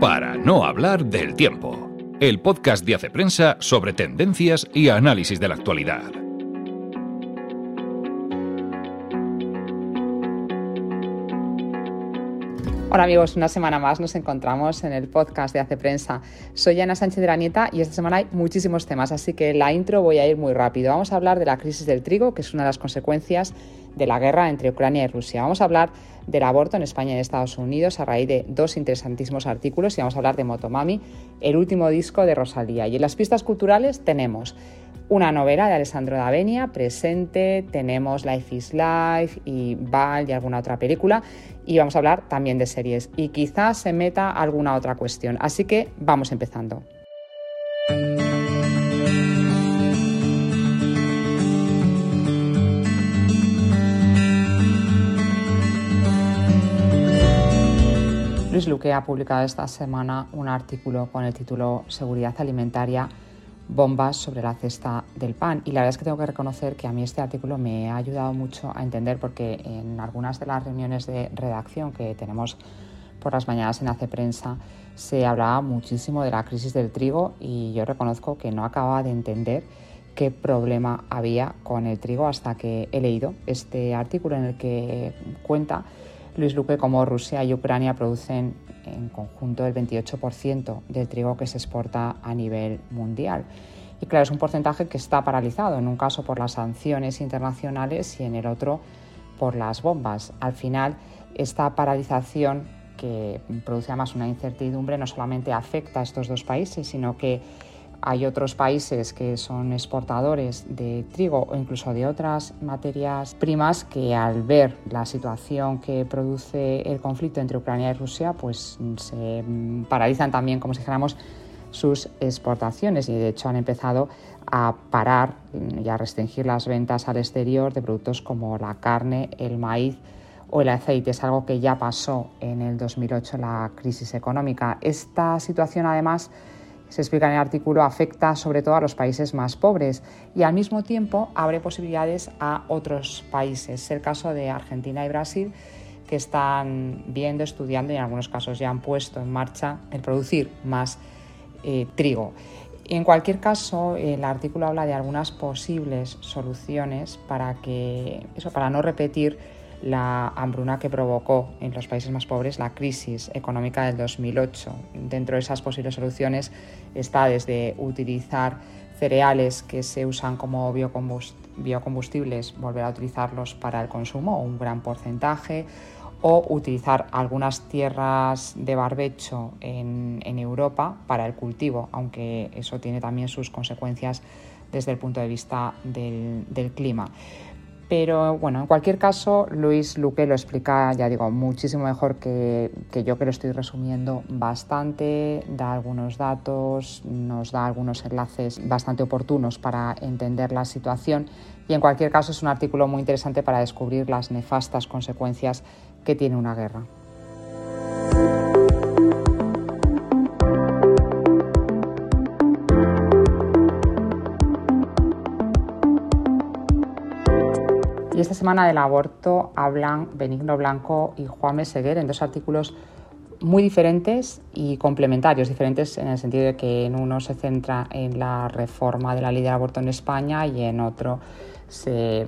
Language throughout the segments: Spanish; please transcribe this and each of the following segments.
Para no hablar del tiempo, el podcast de Hace Prensa sobre tendencias y análisis de la actualidad. Hola amigos, una semana más nos encontramos en el podcast de Hace Prensa. Soy Ana Sánchez de la Nieta y esta semana hay muchísimos temas, así que la intro voy a ir muy rápido. Vamos a hablar de la crisis del trigo, que es una de las consecuencias de la guerra entre Ucrania y Rusia. Vamos a hablar del aborto en España y en Estados Unidos a raíz de dos interesantísimos artículos y vamos a hablar de Motomami, el último disco de Rosalía. Y en las pistas culturales tenemos una novela de Alessandro D'Avenia, presente, tenemos Life is Life y Val y alguna otra película y vamos a hablar también de series y quizás se meta alguna otra cuestión. Así que vamos empezando. Luis Luque ha publicado esta semana un artículo con el título Seguridad Alimentaria, bombas sobre la cesta del pan. Y la verdad es que tengo que reconocer que a mí este artículo me ha ayudado mucho a entender porque en algunas de las reuniones de redacción que tenemos por las mañanas en Hace Prensa se hablaba muchísimo de la crisis del trigo y yo reconozco que no acababa de entender qué problema había con el trigo hasta que he leído este artículo en el que cuenta Luis Luque cómo Rusia y Ucrania producen en conjunto el 28% del trigo que se exporta a nivel mundial. Y claro, es un porcentaje que está paralizado, en un caso por las sanciones internacionales y en el otro por las bombas. Al final, esta paralización que produce además una incertidumbre no solamente afecta a estos dos países, sino que hay otros países que son exportadores de trigo o incluso de otras materias primas que al ver la situación que produce el conflicto entre Ucrania y Rusia, pues se paralizan también, como si dijéramos, sus exportaciones y de hecho han empezado a parar y a restringir las ventas al exterior de productos como la carne, el maíz o el aceite. Es algo que ya pasó en el 2008 la crisis económica. Esta situación además se explica en el artículo, afecta sobre todo a los países más pobres y al mismo tiempo abre posibilidades a otros países. Es el caso de Argentina y Brasil que están viendo, estudiando y en algunos casos ya han puesto en marcha el producir más eh, trigo. En cualquier caso, el artículo habla de algunas posibles soluciones para que eso, para no repetir la hambruna que provocó en los países más pobres la crisis económica del 2008. Dentro de esas posibles soluciones está desde utilizar cereales que se usan como biocombustibles, volver a utilizarlos para el consumo, un gran porcentaje, o utilizar algunas tierras de barbecho en, Europa para el cultivo, aunque eso tiene también sus consecuencias desde el punto de vista del clima. Pero bueno, en cualquier caso, Luis Luque lo explica, ya digo, muchísimo mejor que, yo que lo estoy resumiendo bastante, da algunos datos, nos da algunos enlaces bastante oportunos para entender la situación y en cualquier caso es un artículo muy interesante para descubrir las nefastas consecuencias que tiene una guerra. Y esta semana del aborto hablan Benigno Blanco y Juan Meseguer en dos artículos muy diferentes y complementarios, diferentes en el sentido de que en uno se centra en la reforma de la ley del aborto en España y en otro se,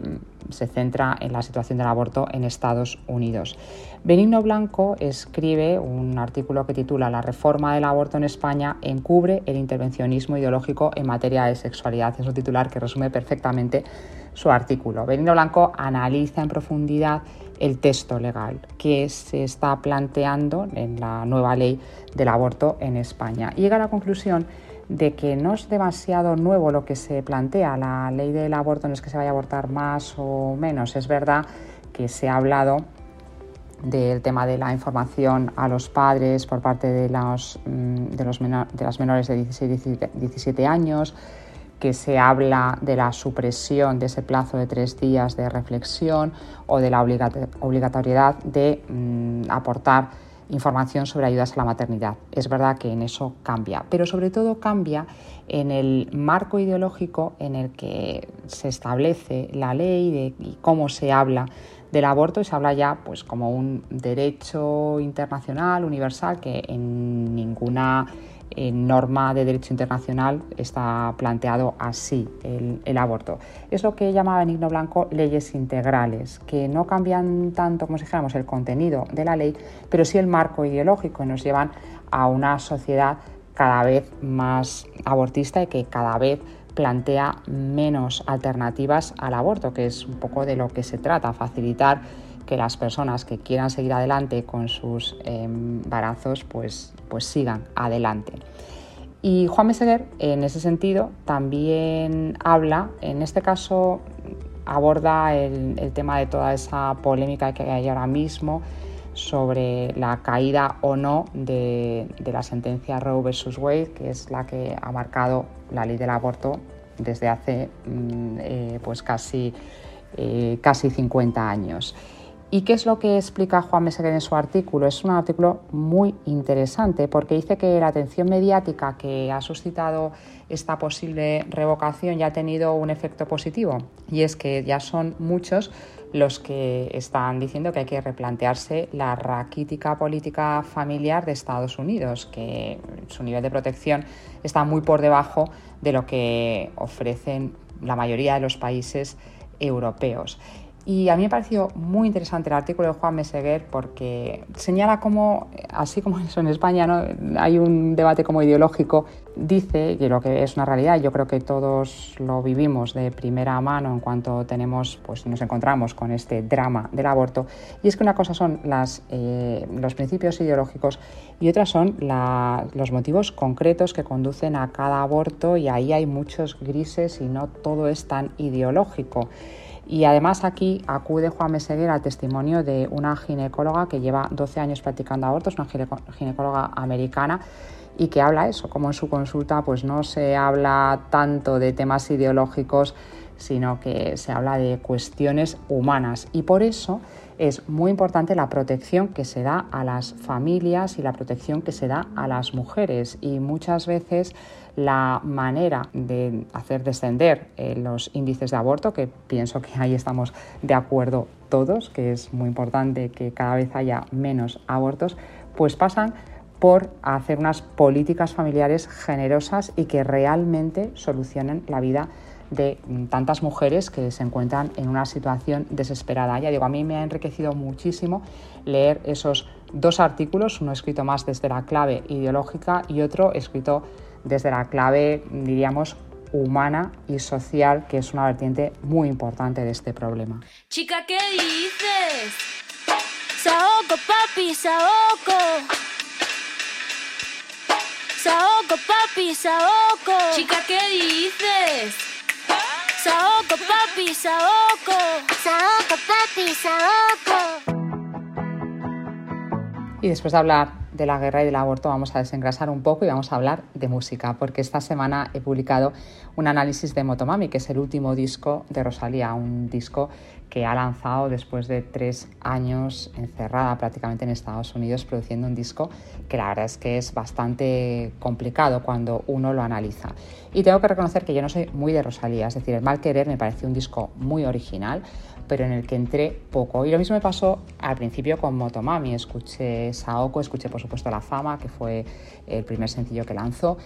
centra en la situación del aborto en Estados Unidos. Benigno Blanco escribe un artículo que titula La reforma del aborto en España encubre el intervencionismo ideológico en materia de sexualidad. Es un titular que resume perfectamente su artículo. Benigno Blanco analiza en profundidad el texto legal que se está planteando en la nueva ley del aborto en España y llega a la conclusión de que no es demasiado nuevo lo que se plantea. La ley del aborto no es que se vaya a abortar más o menos. Es verdad que se ha hablado del tema de la información a los padres por parte de, los, mm, de, los las menores de 16 17 años, que se habla de la supresión de ese plazo de tres días de reflexión o de la obligatoriedad de mm, aportar información sobre ayudas a la maternidad. Es verdad que en eso cambia, pero sobre todo cambia en el marco ideológico en el que se establece la ley y cómo se habla del aborto y se habla ya pues como un derecho internacional universal que en ninguna en norma de derecho internacional está planteado así el, aborto. Es lo que llama Benigno Blanco leyes integrales, que no cambian tanto como si dijéramos el contenido de la ley, pero sí el marco ideológico y nos llevan a una sociedad cada vez más abortista y que cada vez plantea menos alternativas al aborto, que es un poco de lo que se trata, facilitar que las personas que quieran seguir adelante con sus embarazos pues, pues sigan adelante. Y Juan Meseguer, en ese sentido, también habla, en este caso aborda el, tema de toda esa polémica que hay ahora mismo sobre la caída o no de, la sentencia Roe versus Wade, que es la que ha marcado la ley del aborto desde hace mm, eh, pues casi, eh, casi 50 años. ¿Y qué es lo que explica Juan Meseguer en su artículo? Es un artículo muy interesante porque dice que la atención mediática que ha suscitado esta posible revocación ya ha tenido un efecto positivo y es que ya son muchos los que están diciendo que hay que replantearse la raquítica política familiar de Estados Unidos, que su nivel de protección está muy por debajo de lo que ofrecen la mayoría de los países europeos. Y a mí me pareció muy interesante el artículo de Juan Meseguer porque señala cómo, así como eso en España ¿no? hay un debate como ideológico, dice, y lo que es una realidad, yo creo que todos lo vivimos de primera mano en cuanto tenemos, pues nos encontramos con este drama del aborto, y es que una cosa son eh, los principios ideológicos y otras son los motivos concretos que conducen a cada aborto y ahí hay muchos grises y no todo es tan ideológico. Y además aquí acude Juan Meseguer al testimonio de una ginecóloga que lleva 12 años practicando abortos, una ginecóloga americana, y que habla eso, como en su consulta pues no se habla tanto de temas ideológicos, sino que se habla de cuestiones humanas. Y por eso es muy importante la protección que se da a las familias y la protección que se da a las mujeres. Y muchas veces la manera de hacer descender eh, los índices de aborto, que pienso que ahí estamos de acuerdo todos, que es muy importante que cada vez haya menos abortos, pues pasan por hacer unas políticas familiares generosas y que realmente solucionen la vida de tantas mujeres que se encuentran en una situación desesperada. Ya digo, a mí me ha enriquecido muchísimo leer esos dos artículos, uno escrito más desde la clave ideológica y otro escrito desde la clave, diríamos, humana y social, que es una vertiente muy importante de este problema. Chica, ¿qué dices? Saoco, papi, saoco. Saoco, papi, saoco. Chica, ¿qué dices? Saoco, papi, saoco. Saoco, papi, saoco. Y después de hablar de la guerra y del aborto vamos a desengrasar un poco y vamos a hablar de música, porque esta semana he publicado un análisis de Motomami, que es el último disco de Rosalía, un disco que ha lanzado después de tres años encerrada prácticamente en Estados Unidos produciendo un disco que la verdad es que es bastante complicado cuando uno lo analiza. Y tengo que reconocer que yo no soy muy de Rosalía, es decir, El Mal Querer me pareció un disco muy original, pero en el que entré poco. Y lo mismo me pasó al principio con Motomami. Escuché Saoko, escuché por supuesto La Fama, que fue el primer sencillo que lanzó,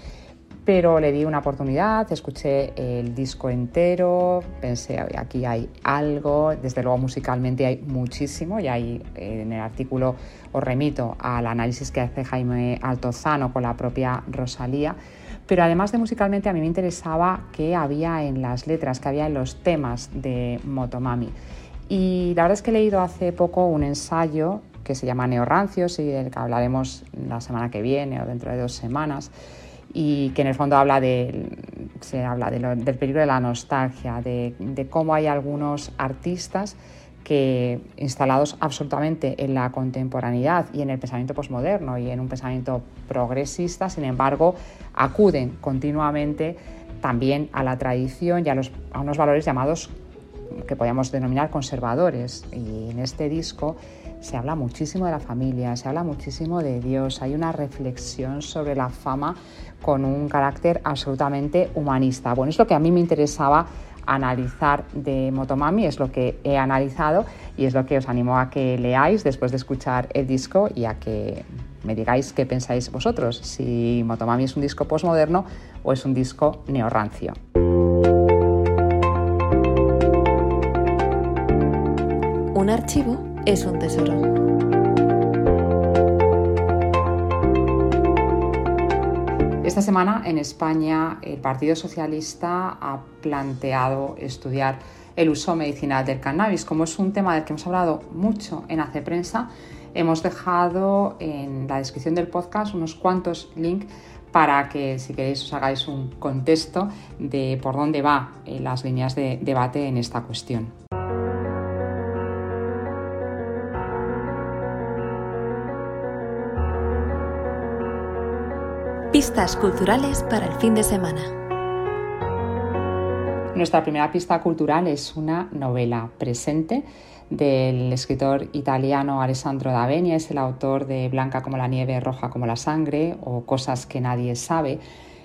pero le di una oportunidad, escuché el disco entero, pensé, aquí hay algo, desde luego musicalmente hay muchísimo, y ahí en el artículo os remito al análisis que hace Jaime Altozano con la propia Rosalía pero además de musicalmente a mí me interesaba qué había en las letras, qué había en los temas de Motomami. Y la verdad es que he leído hace poco un ensayo que se llama Neorrancios y del que hablaremos la semana que viene o dentro de dos semanas y que en el fondo habla de, se habla del peligro de la nostalgia, de, de cómo hay algunos artistas que instalados absolutamente en la contemporaneidad y en el pensamiento posmoderno y en un pensamiento progresista, sin embargo, acuden continuamente también a la tradición y a, los, a unos valores llamados que podríamos denominar conservadores. Y en este disco se habla muchísimo de la familia, se habla muchísimo de Dios, hay una reflexión sobre la fama con un carácter absolutamente humanista. Bueno, es lo que a mí me interesaba analizar de Motomami, es lo que he analizado y es lo que os animo a que leáis después de escuchar el disco y a que me digáis qué pensáis vosotros, si Motomami es un disco postmoderno o es un disco neorrancio. Un archivo es un tesoro. Esta semana en España el Partido Socialista ha planteado estudiar el uso medicinal del cannabis. Como es un tema del que hemos hablado mucho en Hace Prensa, hemos dejado en la descripción del podcast unos cuantos links para que si queréis os hagáis un contexto de por dónde van eh, las líneas de debate en esta cuestión. Pistas culturales para el fin de semana. Nuestra primera pista cultural es una novela presente del escritor italiano Alessandro D'Avenia, es el autor de Blanca como la nieve, roja como la sangre o Cosas que nadie sabe.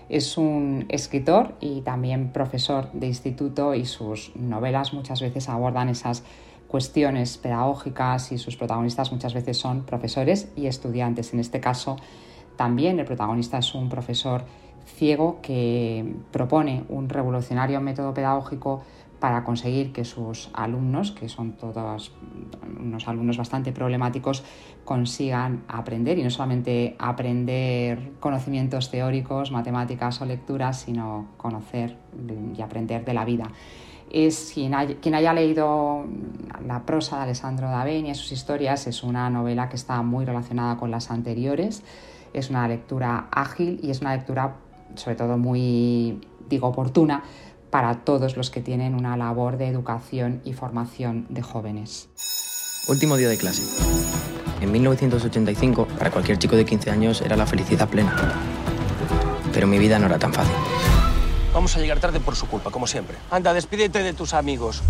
Es un escritor y también profesor de instituto y sus novelas muchas veces abordan esas cuestiones pedagógicas y sus protagonistas muchas veces son profesores y estudiantes. En este caso, también el protagonista es un profesor ciego que propone un revolucionario método pedagógico para conseguir que sus alumnos, que son todos unos alumnos bastante problemáticos, consigan aprender y no solamente aprender conocimientos teóricos, matemáticas o lecturas, sino conocer y aprender de la vida. Es quien, haya leído la prosa de Alessandro D'Avenia y sus historias, es una novela que está muy relacionada con las anteriores es una lectura ágil y es una lectura sobre todo muy, digo, oportuna para todos los que tienen una labor de educación y formación de jóvenes. Último día de clase. En 1985, para cualquier chico de 15 años era la felicidad plena. Pero mi vida no era tan fácil. Vamos a llegar tarde por su culpa, como siempre. Anda, despídete de tus amigos.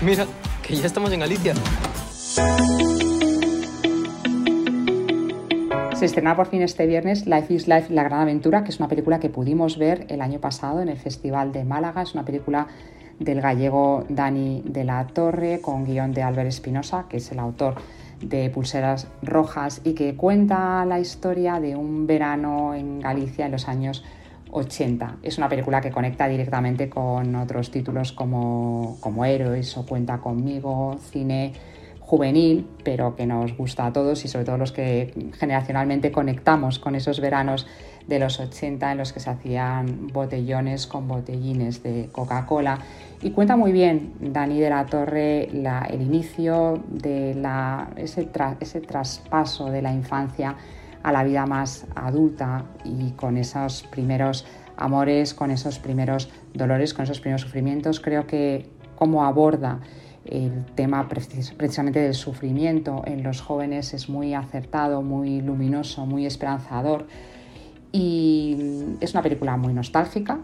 Mira, que ya estamos en Galicia. Se estrena por fin este viernes Life is Life, La Gran Aventura, que es una película que pudimos ver el año pasado en el Festival de Málaga. Es una película del gallego Dani de la Torre con guion de Álvaro Espinosa, que es el autor de Pulseras Rojas y que cuenta la historia de un verano en Galicia en los años 80. Es una película que conecta directamente con otros títulos como, como Héroes o Cuenta conmigo, cine juvenil, pero que nos gusta a todos y sobre todo los que generacionalmente conectamos con esos veranos de los 80 en los que se hacían botellones con botellines de Coca-Cola. Y cuenta muy bien Dani de la Torre el inicio de la, ese, ese traspaso de la infancia a la vida más adulta y con esos primeros amores, con esos primeros dolores, con esos primeros sufrimientos. Creo que cómo aborda el tema precisamente del sufrimiento en los jóvenes es muy acertado, muy luminoso, muy esperanzador y es una película muy nostálgica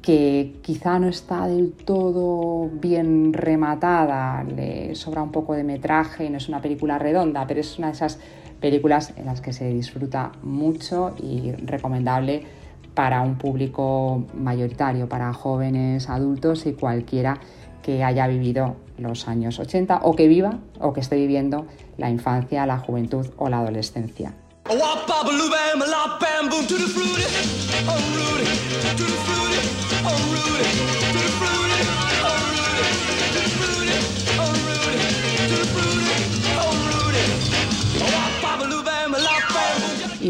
que quizá no está del todo bien rematada, le sobra un poco de metraje, no es una película redonda, pero es una de esas películas en las que se disfruta mucho y recomendable para un público mayoritario, para jóvenes, adultos y cualquiera que haya vivido los años 80 o que viva o que esté viviendo la infancia, la juventud o la adolescencia.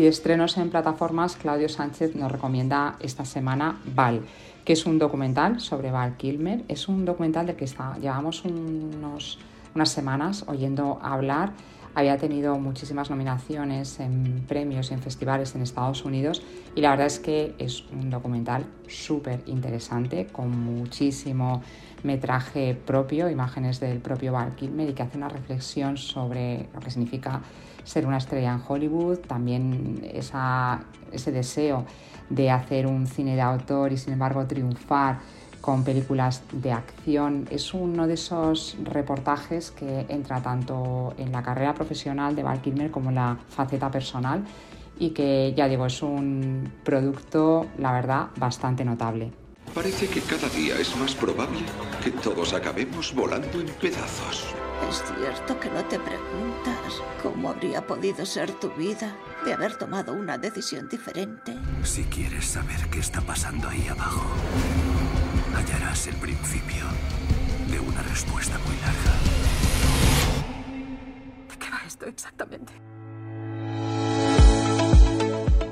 Estrenos en plataformas, Claudio Sánchez nos recomienda esta semana Val, que es un documental sobre Val Kilmer. Es un documental del que está, llevamos unos, unas semanas oyendo hablar. había tenido muchísimas nominaciones en premios y en festivales en Estados Unidos y la verdad es que es un documental súper interesante con muchísimo metraje propio, imágenes del propio Val Kilmer y que hace una reflexión sobre lo que significa ser una estrella en Hollywood, también ese deseo de hacer un cine de autor y sin embargo triunfar con películas de acción. Es uno de esos reportajes que entra tanto en la carrera profesional de Val Kilmer como en la faceta personal y que ya digo, es un producto, la verdad, bastante notable. Parece que cada día es más probable que todos acabemos volando en pedazos. Es cierto que no te preguntas cómo habría podido ser tu vida de haber tomado una decisión diferente. Si quieres saber qué está pasando ahí abajo, hallarás el principio de una respuesta muy larga. ¿De qué va esto exactamente?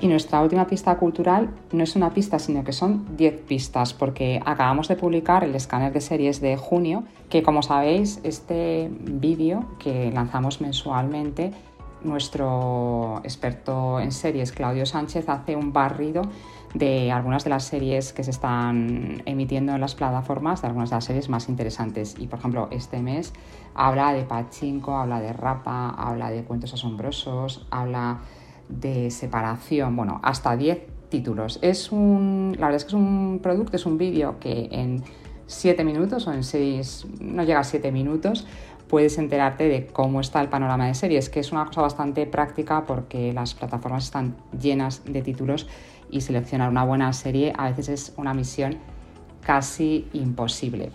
Y nuestra última pista cultural no es una pista, sino que son 10 pistas, porque acabamos de publicar el escáner de series de junio, que como sabéis, este vídeo que lanzamos mensualmente, nuestro experto en series, Claudio Sánchez, hace un barrido de algunas de las series que se están emitiendo en las plataformas, de algunas de las series más interesantes. Y por ejemplo, este mes habla de Pachinko, habla de Rapa, habla de Cuentos Asombrosos, habla de separación, bueno, hasta 10 títulos. Es un, la verdad es que es un producto, es un vídeo que en 7 minutos o en 6, no llega a 7 minutos, puedes enterarte de cómo está el panorama de series, que es una cosa bastante práctica porque las plataformas están llenas de títulos y seleccionar una buena serie a veces es una misión casi imposible.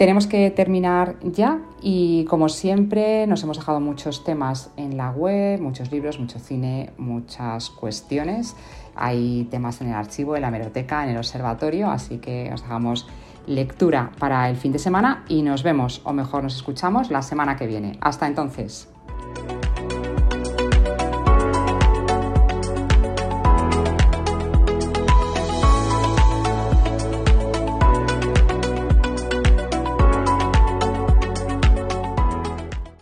Tenemos que terminar ya y como siempre nos hemos dejado muchos temas en la web, muchos libros, mucho cine, muchas cuestiones. Hay temas en el archivo, en la hemeroteca, en el observatorio, así que os dejamos lectura para el fin de semana y nos vemos o mejor nos escuchamos la semana que viene. Hasta entonces.